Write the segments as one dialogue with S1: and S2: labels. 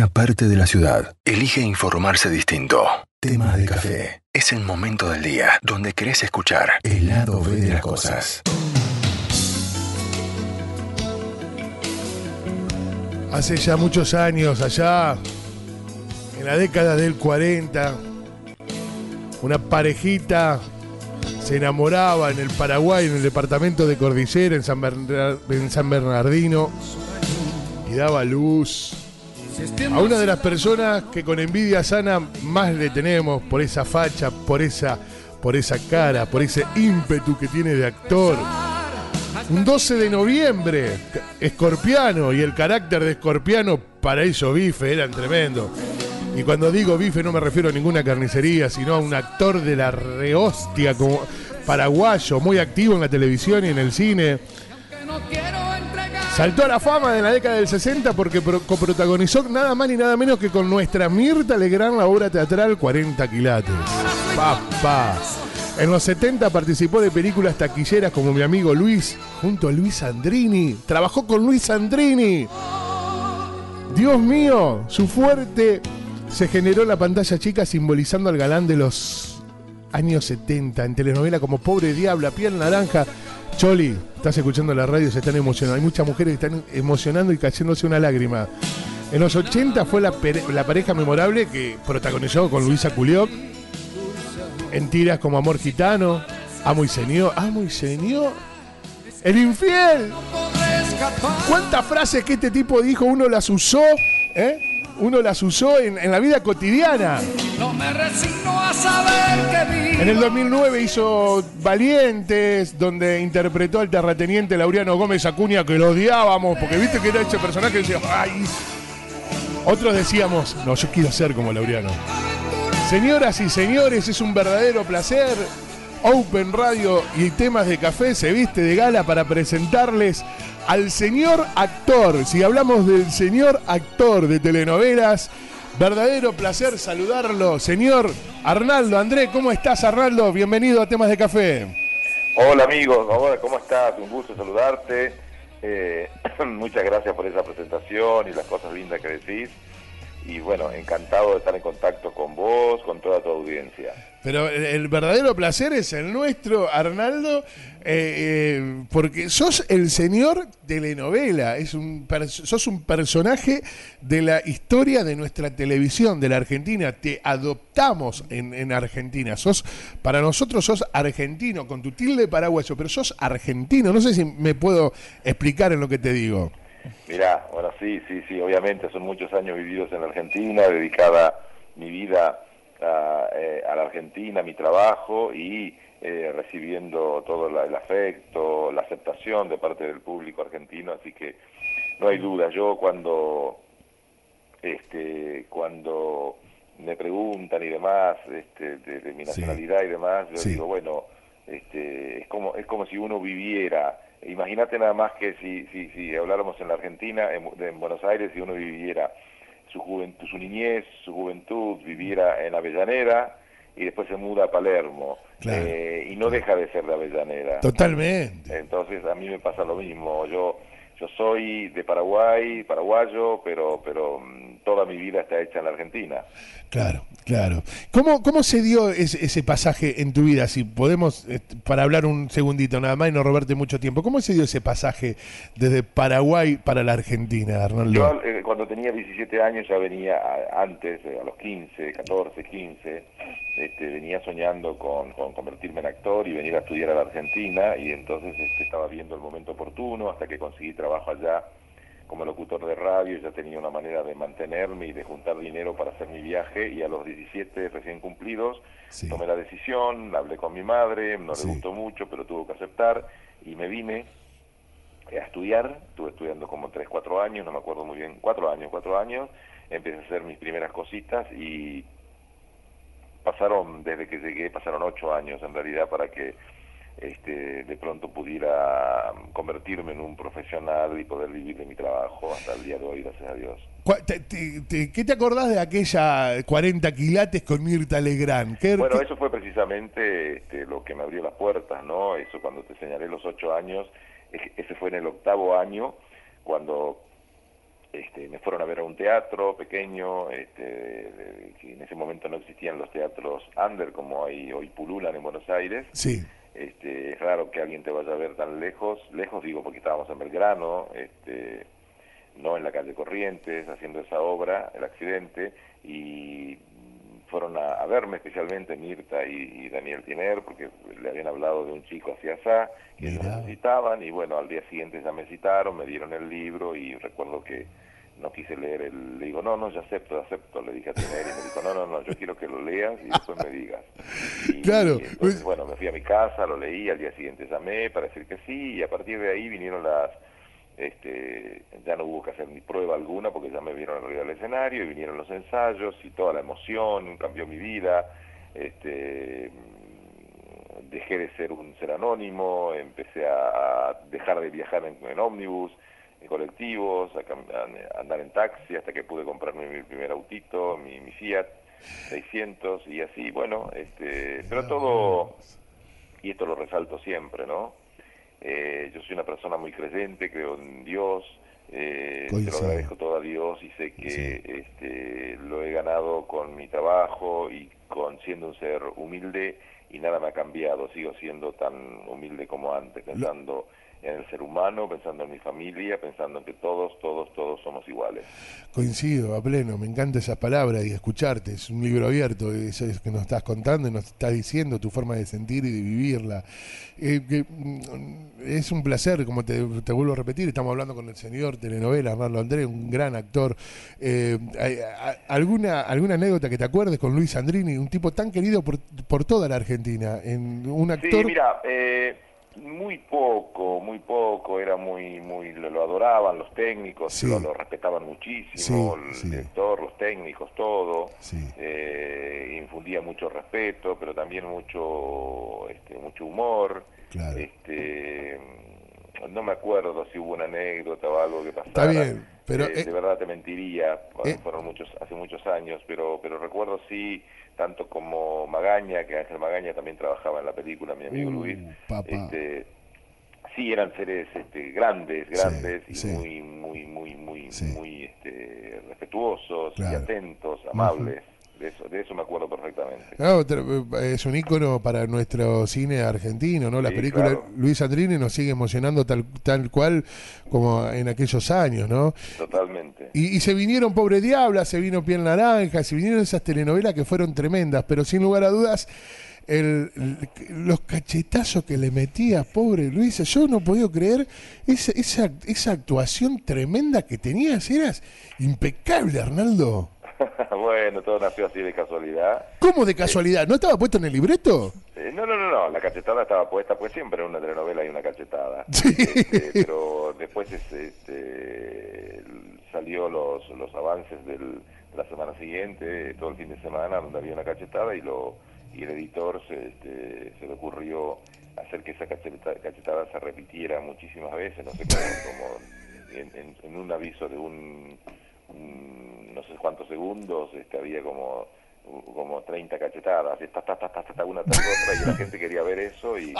S1: una parte de la ciudad elige informarse distinto. Temas de café. Es el momento del día donde querés escuchar el lado B de las cosas.
S2: Hace ya muchos años, allá en la década del 40, una parejita se enamoraba en el Paraguay, en el departamento de Cordillera, en San, en San Bernardino, y daba luz a una de las personas que con envidia sana más le tenemos por esa facha, por esa, por esa cara, por ese ímpetu que tiene de actor. Un 12 de noviembre, Escorpiano y el carácter de Escorpiano para ellos bife eran tremendo. Y cuando digo bife no me refiero a ninguna carnicería, sino a un actor de la rehostia como paraguayo, muy activo en la televisión y en el cine. Saltó a la fama de la década del 60 porque pro- coprotagonizó nada más ni nada menos que con nuestra Mirta Legrand la obra teatral 40 quilates. Papá. En los 70 participó de películas taquilleras como Mi amigo Luis, junto a Luis Andrini. Trabajó con Luis Andrini. Dios mío, su fuerte se generó en la pantalla chica simbolizando al galán de los años 70 en telenovela como Pobre Diabla, Piel Naranja. Choli, estás escuchando la radio, se están emocionando. Hay muchas mujeres que están emocionando y cayéndose una lágrima. En los 80 fue la, la pareja memorable que protagonizó con Luisa Culioc en tiras como Amor Gitano, Amo y Señor, Amo y Señor, El Infiel. ¿Cuántas frases que este tipo dijo uno las usó? ¿eh? Uno las usó en, en la vida cotidiana.
S3: No me resigno a saber que vivo.
S2: En el 2009 hizo Valientes, donde interpretó al terrateniente Laureano Gómez Acuña, que lo odiábamos, porque viste que era ese personaje que decía, ¡ay! Otros decíamos, no, yo quiero ser como Laureano. Señoras y señores, es un verdadero placer. Open Radio y temas de café se viste de gala para presentarles al señor actor. Si hablamos del señor actor de telenovelas, verdadero placer saludarlo. Señor Arnaldo, André, ¿cómo estás Arnaldo? Bienvenido a temas de café.
S4: Hola amigos, ¿cómo estás? Un gusto saludarte. Eh, muchas gracias por esa presentación y las cosas lindas que decís. Y bueno, encantado de estar en contacto con vos, con toda tu audiencia.
S2: Pero el, verdadero placer es el nuestro, Arnaldo, eh, eh, porque sos el señor telenovela, es un, sos un personaje de la historia de nuestra televisión, de la Argentina. Te adoptamos en, en Argentina. Sos, para nosotros sos argentino, con tu tilde paraguayo, pero sos argentino. No sé si me puedo explicar en lo que te digo.
S4: Mirá, bueno, sí, sí, sí, obviamente son muchos años vividos en la Argentina, dedicada mi vida a, eh, a la Argentina, mi trabajo y eh, recibiendo todo la- el afecto, la aceptación de parte del público argentino, así que no hay duda. Yo cuando, este, cuando me preguntan y demás este, de, de mi
S2: Sí.
S4: nacionalidad y demás, yo
S2: Sí.
S4: digo, bueno, este, es como es como si uno viviera imagínate nada más que si si, si habláramos en la Argentina en, Bu- en Buenos Aires si uno viviera su juventud su niñez su juventud viviera en Avellaneda y después se muda a Palermo
S2: Claro.
S4: eh, y no deja de ser de Avellaneda
S2: Totalmente.
S4: entonces a mí me pasa lo mismo yo yo soy de Paraguay paraguayo pero pero mm, toda mi vida está hecha en la Argentina
S2: Claro, claro. ¿Cómo, cómo se dio ese, ese pasaje en tu vida? Si podemos, eh, para hablar un segundito nada más y no robarte mucho tiempo, ¿cómo se dio ese pasaje desde Paraguay para la Argentina, Arnaldo?
S4: Yo eh, cuando tenía 17 años ya venía a- antes, eh, a los 15, 14, 15, este, venía soñando con, con convertirme en actor y venir a estudiar a la Argentina y entonces este, estaba viendo el momento oportuno hasta que conseguí trabajo allá como locutor de radio, ya tenía una manera de mantenerme y de juntar dinero para hacer mi viaje y a los 17 recién cumplidos
S2: Sí.
S4: tomé la decisión, hablé con mi madre, no
S2: Sí.
S4: le gustó mucho, pero tuvo que aceptar y me vine a estudiar, estuve estudiando como 3, 4 años, no me acuerdo muy bien, 4 años, 4 años, empecé a hacer mis primeras cositas y pasaron, desde que llegué, pasaron 8 años en realidad para que este, de pronto pudiera convertirme en un profesional y poder vivir de mi trabajo hasta el día de hoy, gracias a Dios.
S2: Te- te- te- ¿Qué te acordás de aquella 40 quilates con Mirta Legrand? ¿Qué-
S4: Bueno,
S2: qué-
S4: eso fue precisamente este, lo que me abrió las puertas, ¿no? Eso cuando te señalé los ocho años, ese fue en el octavo año, cuando este, me fueron a ver a un teatro pequeño, este, que en ese momento no existían los teatros under como hay hoy pululan en Buenos Aires.
S2: Sí.
S4: Este, es raro que alguien te vaya a ver tan lejos, lejos digo porque estábamos en Belgrano, este, no en la calle Corrientes, haciendo esa obra, el accidente, y fueron a, verme especialmente Mirta y, Daniel Tiner, porque le habían hablado de un chico hacia allá, que necesitaban, y bueno, al día siguiente ya me citaron, me dieron el libro, y recuerdo que no quise leer el, le digo, no, no, ya acepto, acepto, le dije a Tiner, y me dijo, no, no, no, yo quiero que lo leas y después me digas. Y,
S2: claro.
S4: entonces, pues bueno, me fui a mi casa, lo leí, al día siguiente llamé para decir que sí, y a partir de ahí vinieron las este, ya no hubo que hacer ni prueba alguna porque ya me vieron arriba del escenario y vinieron los ensayos y toda la emoción, cambió mi vida, este, dejé de ser un ser anónimo, empecé a, dejar de viajar en, ómnibus, en colectivos, a, andar en taxi hasta que pude comprarme mi primer autito, mi, mi Fiat 600 y así, bueno, este, pero todo, y esto lo resalto siempre, ¿no? Eh, yo soy una persona muy creyente, creo en Dios, eh, te lo agradezco todo a Dios y sé que este, lo he ganado con mi trabajo y con siendo un ser humilde y nada me ha cambiado, sigo siendo tan humilde como antes, pensando en el ser humano, pensando en mi familia, pensando en que todos, todos, todos somos iguales.
S2: Coincido a pleno, me encanta esa palabra y escucharte, es un libro abierto, eso es que nos estás contando y nos estás diciendo tu forma de sentir y de vivirla. Eh, mm, es un placer, como te, vuelvo a repetir, estamos hablando con el señor telenovela Arnaldo Andrés, un gran actor. Eh, ¿alguna, ¿Alguna anécdota que te acuerdes con Luis Andrini, un tipo tan querido por, por toda la Argentina? En un actor... Sí,
S4: mira, eh muy poco, muy poco, era muy, muy, lo, adoraban los técnicos, lo, respetaban muchísimo, el director, los técnicos, todo, eh, infundía mucho respeto, pero también mucho, este, mucho humor, este, no me acuerdo si hubo una anécdota o algo que pasara.
S2: Está bien, pero...
S4: Eh, de verdad te mentiría, eh, fueron muchos, hace muchos años, pero, pero recuerdo sí tanto como Magaña, que Ángel Magaña también trabajaba en la película, mi amigo uh, Luis. Este, sí, eran seres este, grandes, grandes y muy, muy, muy, muy, muy este, respetuosos y atentos, amables. De eso, de eso me acuerdo perfectamente.
S2: Eh, es un ícono para nuestro cine argentino, ¿no? Las películas Luis Andrini nos sigue emocionando tal, tal cual como en aquellos años, ¿no?
S4: Totalmente.
S2: Y, se vinieron Pobre Diabla, se vino Piel Naranja, se vinieron esas telenovelas que fueron tremendas, pero sin lugar a dudas el, los cachetazos que le metía, pobre Luis, yo no podía creer esa, esa, esa actuación tremenda que tenías, eras impecable, Arnaldo.
S4: bueno, todo nació así de casualidad.
S2: ¿Cómo de casualidad? ¿No estaba puesto en el libreto?
S4: Eh, no, no, no, no, la cachetada estaba puesta, pues siempre en una telenovela hay una cachetada. Este, pero después este, salió los, los avances del, de la semana siguiente, todo el fin de semana, donde había una cachetada y lo y el editor se, este, se le ocurrió hacer que esa cachetada, se repitiera muchísimas veces, no sé cómo, en, en un aviso de un no sé cuántos segundos, este, había como como 30 cachetadas, esta, una tras otra, y la gente quería ver eso y,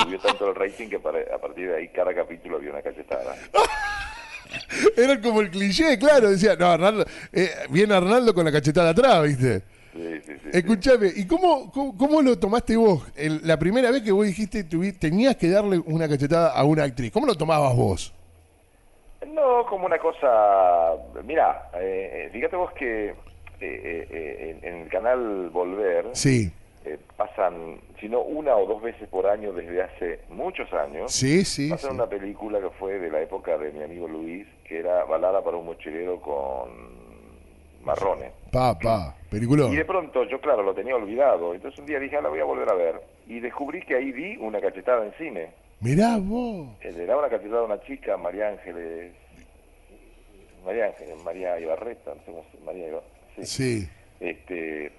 S4: subió tanto el rating que a partir de ahí cada capítulo había una cachetada.
S2: Era como el cliché, claro, decía, no, Arnaldo, eh, viene Arnaldo con la cachetada atrás, ¿viste?
S4: Sí, sí, sí,
S2: Escuchame, ¿y cómo, cómo, lo tomaste vos? la primera vez que vos dijiste tenías que darle una cachetada a una actriz, ¿cómo lo tomabas vos?
S4: No, como una cosa, mira, eh, fíjate vos que eh, eh, en, el canal Volver
S2: sí.
S4: pasan, si no una o dos veces por año desde hace muchos años,
S2: sí, sí,
S4: pasan una película que fue de la época de mi amigo Luis, que era Balada para un mochilero con marrones.
S2: Pa, pa, película.
S4: Y de pronto yo, claro, lo tenía olvidado, entonces un día dije, ah, la voy a volver a ver, y descubrí que ahí vi una cachetada en cine.
S2: Mirá vos.
S4: Le daba una cachetada a una chica, María Ángeles, María Ángeles, María Ibarreta, no sé cómo María Ibarreta.
S2: Sí.
S4: Este,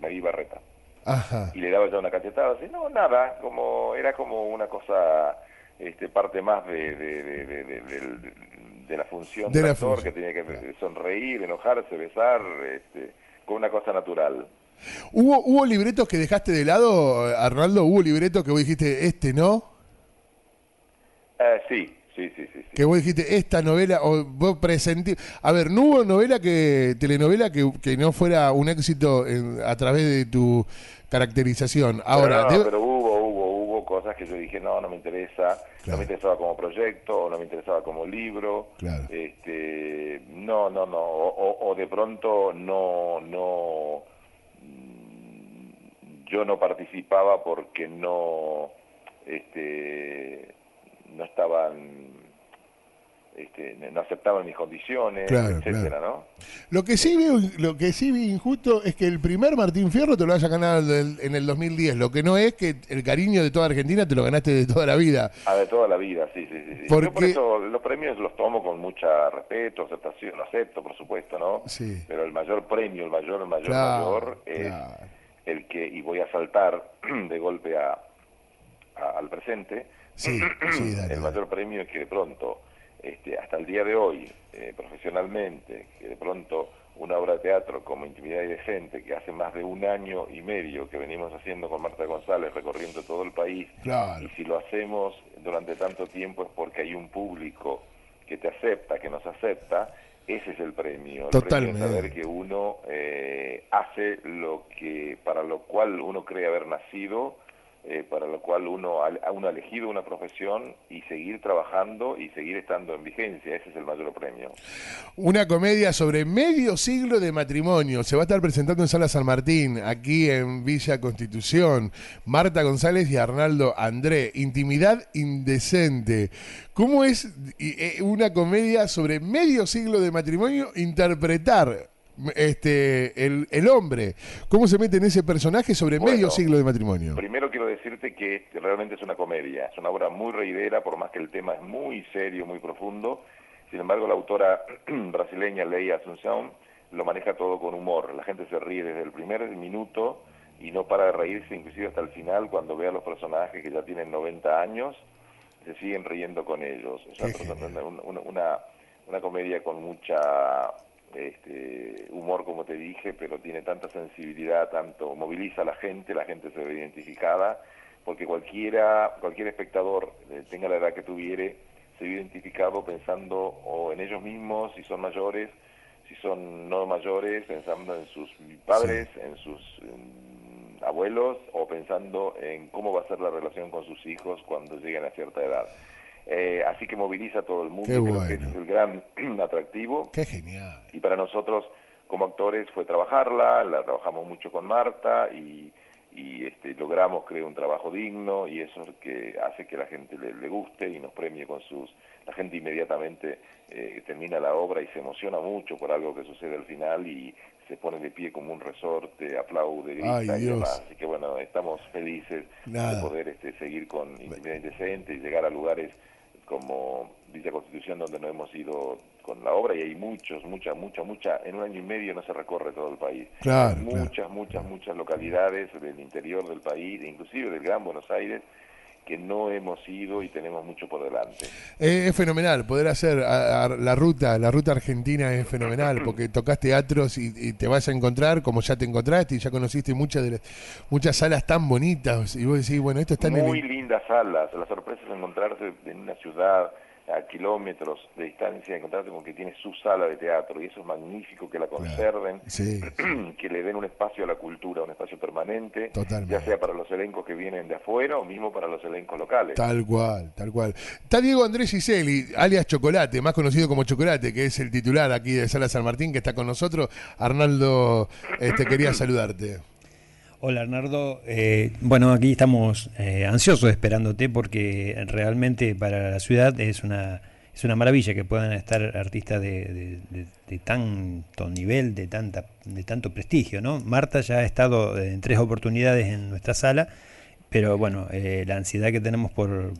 S4: María Ibarreta.
S2: Ajá.
S4: Y le daba ya una cachetada, así, no, nada, como, era como una cosa, este, parte más de, de, de, de, de la función del actor, que tenía que sonreír, enojarse, besar, este, con una cosa natural.
S2: ¿Hubo, ¿Hubo libretos que dejaste de lado, Arnaldo? ¿Hubo libretos que vos dijiste, este no?
S4: Sí, Sí, sí, sí. sí.
S2: Que vos dijiste, esta novela, o vos presentí. A ver, no hubo novela que, telenovela que, que no fuera un éxito en- a través de tu caracterización. Ahora,
S4: pero, no, pero hubo, hubo, hubo cosas que yo dije, no, no me interesa, no me interesaba como proyecto, o no me interesaba como libro.
S2: Claro.
S4: Este, no, no, no, o, de pronto no, no, yo no participaba porque no, este, no estaban, este, no aceptaban mis condiciones,
S2: Claro,
S4: etcétera,
S2: claro.
S4: ¿no?
S2: lo que sí veo, lo que sí vi injusto es que el primer Martín Fierro te lo haya ganado en el 2010. Lo que no es que el cariño de toda Argentina te lo ganaste de toda la vida.
S4: Ah, de toda la vida, sí, sí, sí. sí.
S2: ¿Por
S4: Yo por eso los premios los tomo con mucha respeto, aceptación, lo acepto, por supuesto, ¿no?
S2: Sí.
S4: Pero el mayor premio, el mayor, el mayor,
S2: Claro,
S4: mayor es el que, y voy a saltar de golpe a, a- al presente,
S2: Sí, sí, dale,
S4: el
S2: dale.
S4: mayor premio es que de pronto, este, hasta el día de hoy, eh, profesionalmente, que de pronto una obra de teatro como Intimidad y Decente, que hace más de un año y medio que venimos haciendo con Marta González, recorriendo todo el país,
S2: Claro.
S4: y si lo hacemos durante tanto tiempo es porque hay un público que te acepta, que nos acepta, ese es el premio. El
S2: Totalmente.
S4: premio es saber que uno eh, hace lo que, para lo cual uno cree haber nacido, eh, para lo cual uno ha, uno ha elegido una profesión y seguir trabajando y seguir estando en vigencia. Ese es el mayor premio.
S2: Una comedia sobre medio siglo de matrimonio. Se va a estar presentando en Sala San Martín, aquí en Villa Constitución. Marta González y Arnaldo André. Intimidad indecente. ¿Cómo es y, eh, una comedia sobre medio siglo de matrimonio interpretar este el, el hombre? ¿Cómo se mete en ese personaje sobre
S4: Bueno,
S2: medio siglo de matrimonio?
S4: Primero quiero decirte que realmente es una comedia, es una obra muy reidera, por más que el tema es muy serio, muy profundo. Sin embargo, la autora brasileña Leia Asunción lo maneja todo con humor. La gente se ríe desde el primer minuto y no para de reírse, inclusive hasta el final, cuando ve a los personajes que ya tienen 90 años, se siguen riendo con ellos. Una, una comedia con mucha este, humor, como te dije, pero tiene tanta sensibilidad, tanto moviliza a la gente, la gente se ve identificada, porque cualquiera, cualquier espectador, eh, tenga la edad que tuviere, se ve identificado pensando o en ellos mismos, si son mayores, si son no mayores, pensando en sus padres, en sus abuelos, o pensando en cómo va a ser la relación con sus hijos cuando lleguen a cierta edad. Eh, así que moviliza a todo el mundo,
S2: Qué
S4: creo que
S2: bueno.
S4: ese es el gran atractivo.
S2: Qué genial.
S4: Y para nosotros, como actores, fue trabajarla, la trabajamos mucho con Marta y, y, este, logramos, creo, un trabajo digno y eso es lo que hace que la gente le, le guste y nos premie con sus... La gente inmediatamente eh, termina la obra y se emociona mucho por algo que sucede al final y se pone de pie como un resorte, aplaude, grita
S2: Ay,
S4: y
S2: Dios.
S4: demás. Así que bueno, estamos felices
S2: Nada.
S4: de poder este, seguir con Intimidad Indecente y llegar a lugares como Villa Constitución donde no hemos ido con la obra y hay muchos, mucha, mucha, mucha, en un año y medio no se recorre todo el país.
S2: Claro.
S4: muchas, muchas, muchas localidades del interior del país, inclusive del Gran Buenos Aires, que no hemos ido y tenemos mucho por delante.
S2: Eh, es fenomenal poder hacer a- a- la ruta, la ruta argentina es fenomenal porque tocas teatros y, y te vas a encontrar como ya te encontraste y ya conociste muchas de las- muchas salas tan bonitas y vos decís bueno esto está en
S4: Muy
S2: el
S4: lindas salas, la sorpresa es encontrarse en una ciudad a kilómetros de distancia, encontrarte con que tiene su sala de teatro y eso es magnífico que la conserven,
S2: sí,
S4: que le den un espacio a la cultura, un espacio permanente,
S2: Totalmente.
S4: ya sea para los elencos que vienen de afuera o mismo para los elencos locales.
S2: tal cual, tal cual. Está Diego Andrés Giseli, alias Chocolate, más conocido como Chocolate, que es el titular aquí de Sala San Martín que está con nosotros. Arnaldo, este quería saludarte.
S5: Hola Arnardo, Eh, bueno aquí estamos eh, ansiosos esperándote porque realmente para la ciudad es una es una maravilla que puedan estar artistas de tanto nivel, de tanta de tanto prestigio, ¿no? Marta ya ha estado en tres oportunidades en nuestra sala, pero bueno eh, la ansiedad que tenemos por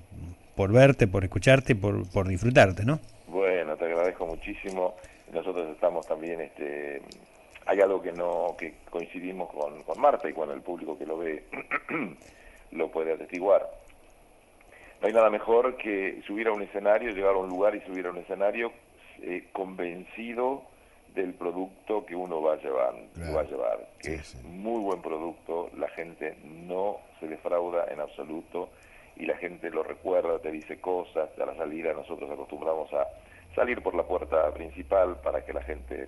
S5: por verte, por escucharte, por por disfrutarte, ¿no?
S4: Bueno, te agradezco muchísimo. Nosotros estamos también, este, hay algo que no, que coincidimos con, con Marta y con el público que lo ve lo puede atestiguar. No hay nada mejor que subir a un escenario, llegar a un lugar y subir a un escenario eh, convencido del producto que uno va a llevar,
S2: Claro.
S4: va a llevar, que
S2: Sí,
S4: es
S2: sí.
S4: muy buen producto, la gente no se defrauda en absoluto y la gente lo recuerda, te dice cosas, a la salida nosotros acostumbramos a salir por la puerta principal para que la gente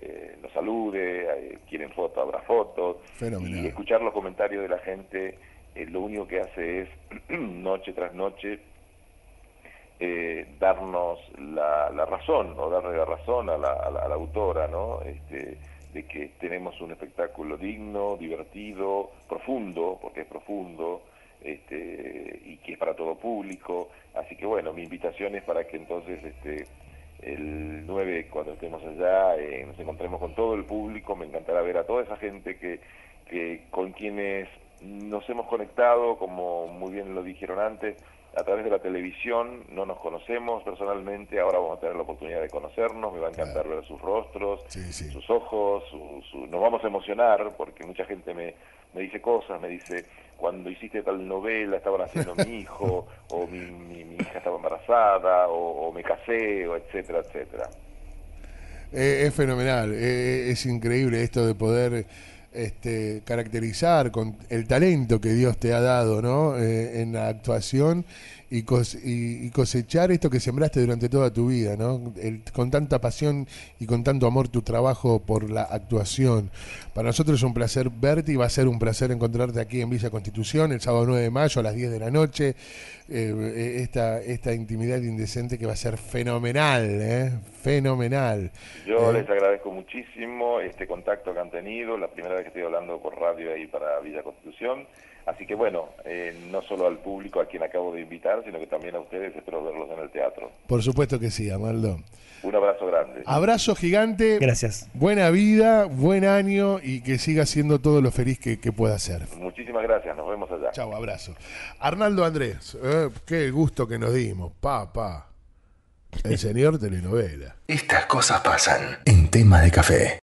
S4: eh, nos salude, eh, quieren fotos, habrá fotos, y escuchar los comentarios de la gente eh, lo único que hace es noche tras noche darnos la, razón o darle la razón a la, a la, autora, ¿no? Este, de que tenemos un espectáculo digno, divertido, profundo, porque es profundo, este, y que es para todo público. Así que bueno, mi invitación es para que entonces este, el 9, cuando estemos allá, eh, nos encontremos con todo el público. Me encantará ver a toda esa gente que, que con quienes nos hemos conectado, como muy bien lo dijeron antes, a través de la televisión, no nos conocemos personalmente, ahora vamos a tener la oportunidad de conocernos, me va a encantar ver sus rostros, sus ojos, nos vamos a emocionar porque mucha gente me, me dice cosas, me dice, cuando hiciste tal novela estaban haciendo mi hijo, o mi, mi, hija estaba embarazada, o, me casé, o etcétera, etcétera.
S2: Eh, es fenomenal, eh, es increíble esto de poder este, caracterizar con el talento que Dios te ha dado ¿no? Eh, en la actuación y, y, cosechar esto que sembraste durante toda tu vida, ¿no? con tanta pasión y con tanto amor tu trabajo por la actuación. Para nosotros es un placer verte y va a ser un placer encontrarte aquí en Villa Constitución el sábado 9 de mayo a las 10 de la noche. Eh, esta, esta intimidad indecente que va a ser fenomenal, ¿eh? fenomenal.
S4: Yo
S2: ¿Eh?
S4: les agradezco muchísimo este contacto que han tenido, la primera vez que estoy hablando por radio ahí para Villa Constitución. Así que bueno, eh, no solo al público a quien acabo de invitar, sino que también a ustedes espero verlos en el teatro.
S2: Por supuesto que sí, Amaldo.
S4: Un abrazo grande.
S2: Abrazo gigante.
S5: Gracias.
S2: Buena vida, buen año y que siga siendo todo lo feliz que, pueda ser.
S4: Muchísimas gracias, nos vemos allá.
S2: Chao, abrazo. Arnaldo Andrés, eh, qué gusto que nos dimos, pa, pa. El señor telenovela.
S1: Estas cosas pasan en tema de café.